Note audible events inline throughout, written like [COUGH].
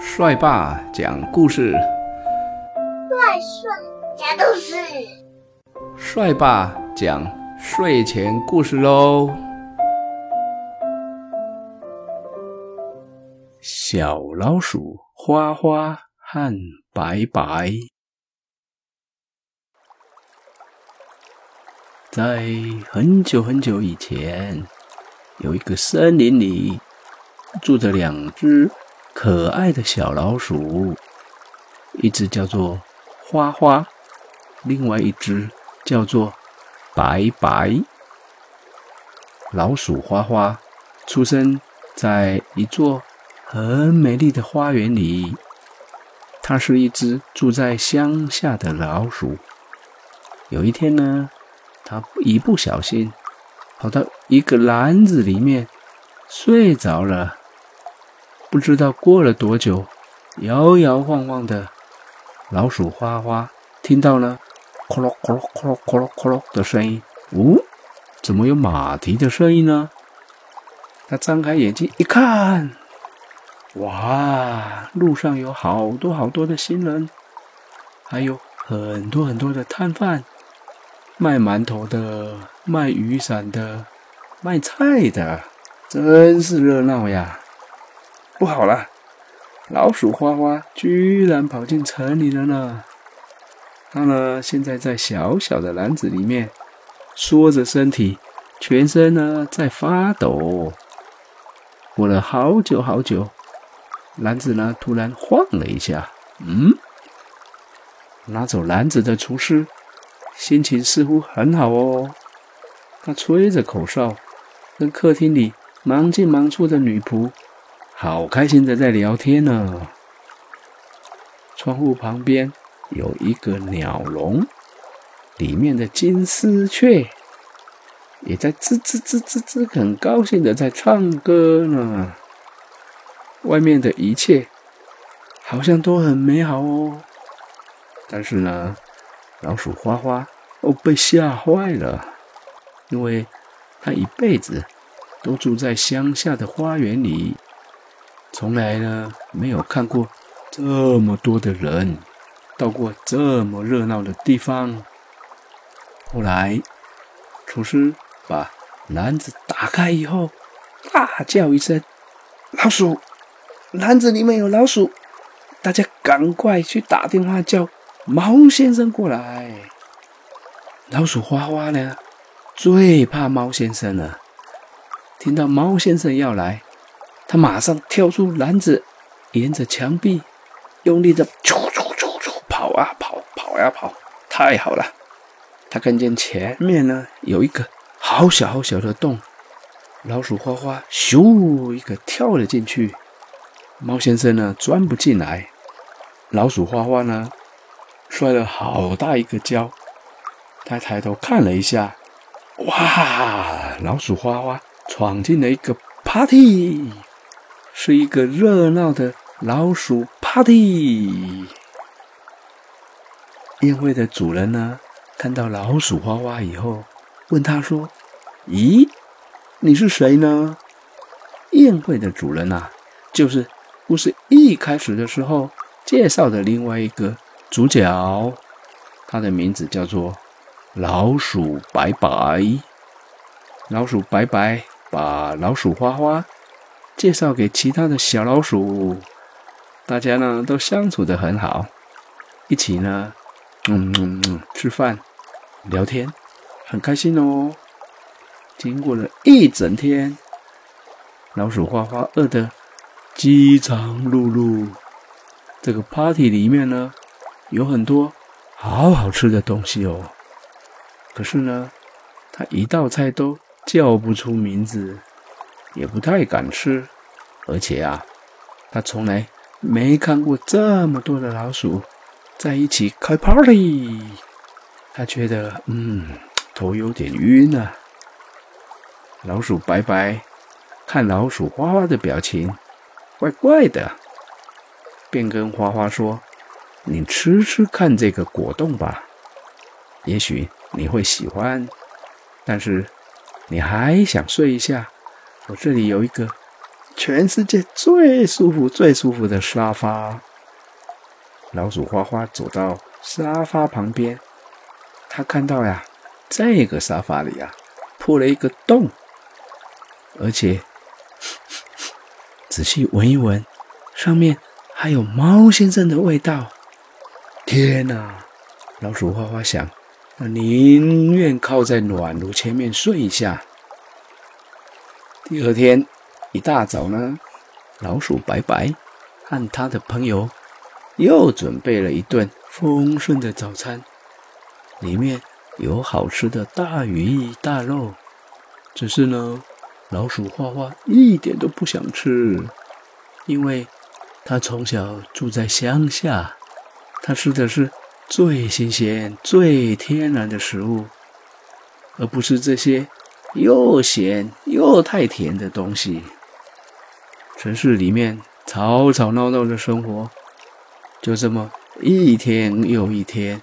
帅爸讲故事，帅帅讲故事，帅爸讲睡前故事喽。小老鼠花花和白白，在很久很久以前，有一个森林里住着两只。可爱的小老鼠，一只叫做花花，另外一只叫做白白。老鼠花花出生在一座很美丽的花园里，它是一只住在乡下的老鼠。有一天呢，它一不小心跑到一个篮子里面睡着了。不知道过了多久摇摇晃晃的老鼠花花听到了咕噜咕噜咕噜咕噜咕噜的声音。哦怎么有马蹄的声音呢？他张开眼睛一看哇路上有好多好多的行人还有很多很多的摊贩卖馒头的卖雨伞的卖菜的真是热闹呀。不好了，老鼠花花居然跑进城里了呢！它呢，现在在小小的篮子里面，缩着身体，全身呢在发抖。过了好久好久，篮子呢突然晃了一下，嗯，拿走篮子的厨师心情似乎很好哦，他吹着口哨，跟客厅里忙进忙出的女仆。好开心的在聊天呢。窗户旁边有一个鸟笼，里面的金丝雀也在吱吱吱吱吱，很高兴的在唱歌呢。外面的一切好像都很美好哦。但是呢，老鼠花花哦被吓坏了，因为它一辈子都住在乡下的花园里。从来呢没有看过这么多的人，到过这么热闹的地方。后来，厨师把篮子打开以后，大叫一声：“老鼠！篮子里面有老鼠！大家赶快去打电话叫猫先生过来。”老鼠花花呢，最怕猫先生了。听到猫先生要来。他马上跳出篮子，沿着墙壁用力的啾啾啾啾跑啊跑，跑呀跑，太好了！他看见前面呢有一个好小好小的洞，老鼠花花咻一个跳了进去，猫先生呢钻不进来，老鼠花花呢摔了好大一个跤，他抬头看了一下，哇！老鼠花花闯进了一个 party。是一个热闹的老鼠 party。宴会的主人呢，看到老鼠花花以后，问他说：“咦，你是谁呢？”宴会的主人呐，就是故事一开始的时候介绍的另外一个主角，他的名字叫做老鼠白白。老鼠白白把老鼠花花。介绍给其他的小老鼠，大家呢都相处的很好，一起呢，嗯嗯嗯，吃饭、聊天，很开心哦。经过了一整天，老鼠花花饿得饥肠辘辘。这个 party 里面呢，有很多好好吃的东西哦。可是呢，他一道菜都叫不出名字。也不太敢吃，而且啊，他从来没看过这么多的老鼠在一起开 party。他觉得，嗯，头有点晕啊。老鼠白白看老鼠花花的表情怪怪的，便跟花花说：“你吃吃看这个果冻吧，也许你会喜欢。但是你还想睡一下？”我这里有一个全世界最舒服、最舒服的沙发。老鼠花花走到沙发旁边，他看到呀，这个沙发里啊破了一个洞，而且 [LAUGHS] 仔细闻一闻，上面还有猫先生的味道。天哪！老鼠花花想，那宁愿靠在暖炉前面睡一下。第二天一大早呢，老鼠白白和他的朋友又准备了一顿丰盛的早餐，里面有好吃的大鱼大肉。只是呢，老鼠花花一点都不想吃，因为他从小住在乡下，他吃的是最新鲜、最天然的食物，而不是这些。又咸又太甜的东西。城市里面吵吵闹闹的生活，就这么一天又一天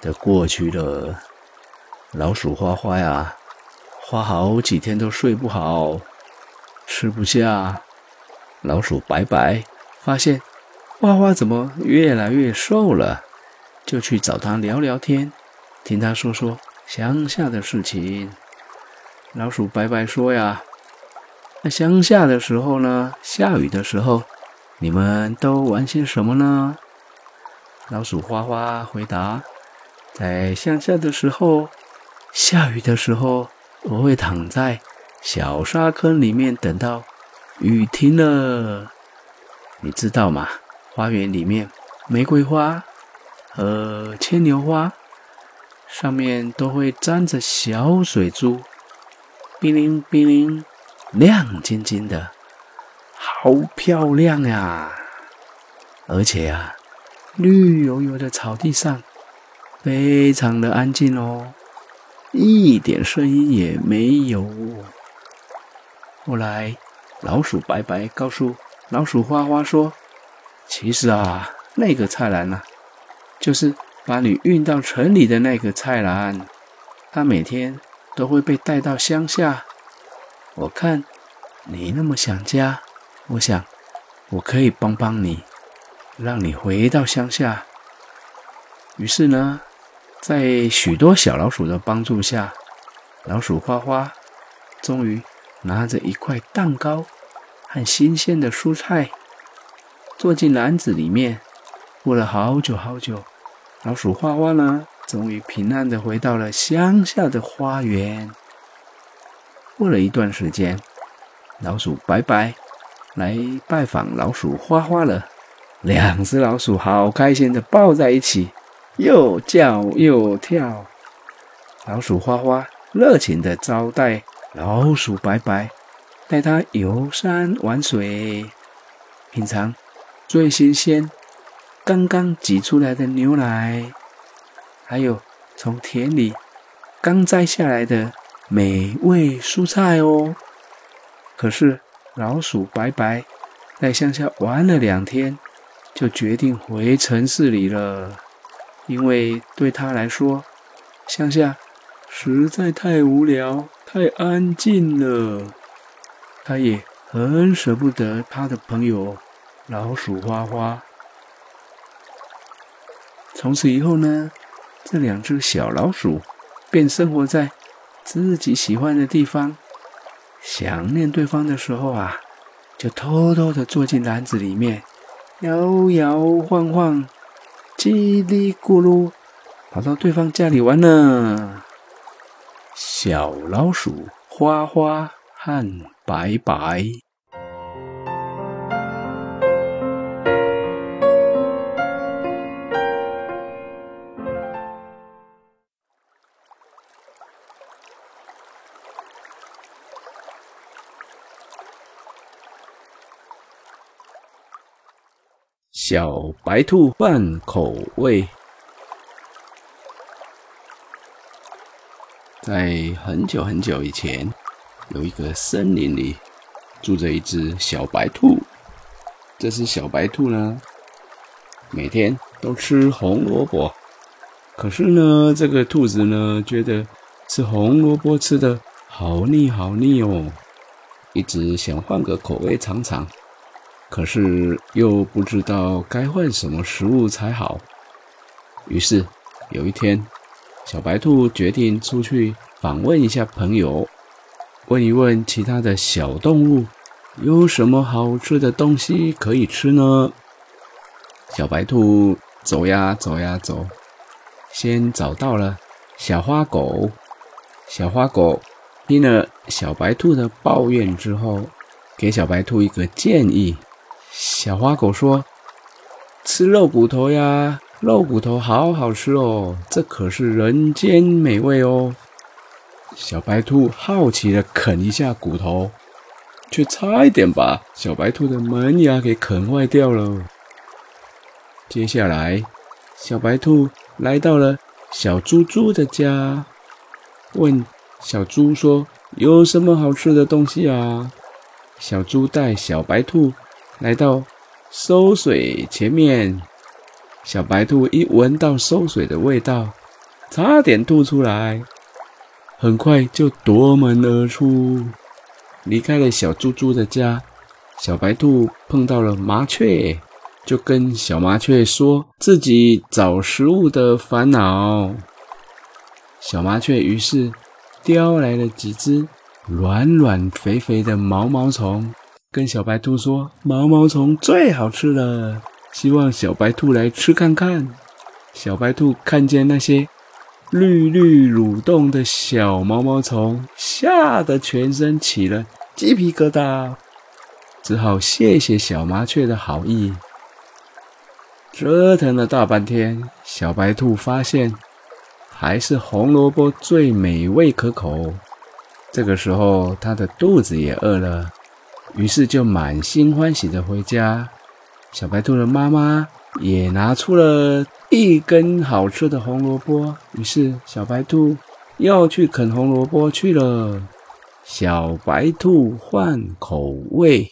的过去了。老鼠花花呀，花好几天都睡不好，吃不下。老鼠白白发现花花怎么越来越瘦了，就去找他聊聊天，听他说说乡下的事情。老鼠白白说：“呀，那乡下的时候呢？下雨的时候，你们都玩些什么呢？”老鼠花花回答：“在乡下的时候，下雨的时候，我会躺在小沙坑里面，等到雨停了。你知道吗？花园里面玫瑰花和牵牛花上面都会沾着小水珠。”冰灵冰灵，亮晶晶的，好漂亮呀！而且啊，绿油油的草地上，非常的安静哦，一点声音也没有。后来，老鼠白白告诉老鼠花花说：“其实啊，那个菜篮啊，就是把你运到城里的那个菜篮，它每天。”都会被带到乡下。我看你那么想家，我想我可以帮帮你，让你回到乡下。于是呢，在许多小老鼠的帮助下，老鼠花花终于拿着一块蛋糕和新鲜的蔬菜，坐进篮子里面。过了好久好久，老鼠花花呢？终于平安的回到了乡下的花园。过了一段时间，老鼠白白来拜访老鼠花花了。两只老鼠好开心的抱在一起，又叫又跳。老鼠花花热情的招待老鼠白白，带它游山玩水，品尝最新鲜、刚刚挤出来的牛奶。还有从田里刚摘下来的美味蔬菜哦。可是老鼠白白在乡下玩了两天，就决定回城市里了，因为对他来说，乡下实在太无聊、太安静了。他也很舍不得他的朋友老鼠花花。从此以后呢？这两只小老鼠便生活在自己喜欢的地方。想念对方的时候啊，就偷偷的坐进篮子里面，摇摇晃晃，叽里咕噜，跑到对方家里玩呢。小老鼠花花和白白。小白兔换口味。在很久很久以前，有一个森林里住着一只小白兔。这只小白兔呢，每天都吃红萝卜。可是呢，这个兔子呢，觉得吃红萝卜吃的好腻好腻哦。一直想换个口味尝尝，可是又不知道该换什么食物才好。于是有一天，小白兔决定出去访问一下朋友，问一问其他的小动物，有什么好吃的东西可以吃呢？小白兔走呀走呀走，先找到了小花狗。小花狗听了小白兔的抱怨之后，给小白兔一个建议。小花狗说：“吃肉骨头呀。”肉骨头好好吃哦，这可是人间美味哦。小白兔好奇的啃一下骨头，却差一点把小白兔的门牙给啃坏掉了。接下来，小白兔来到了小猪猪的家，问小猪说：“有什么好吃的东西啊？”小猪带小白兔来到收水前面。小白兔一闻到馊水的味道，差点吐出来，很快就夺门而出，离开了小猪猪的家。小白兔碰到了麻雀，就跟小麻雀说自己找食物的烦恼。小麻雀于是叼来了几只软软肥肥的毛毛虫，跟小白兔说：“毛毛虫最好吃了。”希望小白兔来吃看看。小白兔看见那些绿绿蠕动的小毛毛虫，吓得全身起了鸡皮疙瘩，只好谢谢小麻雀的好意。折腾了大半天，小白兔发现还是红萝卜最美味可口。这个时候，它的肚子也饿了，于是就满心欢喜的回家。小白兔的妈妈也拿出了一根好吃的红萝卜，于是小白兔又去啃红萝卜去了。小白兔换口味。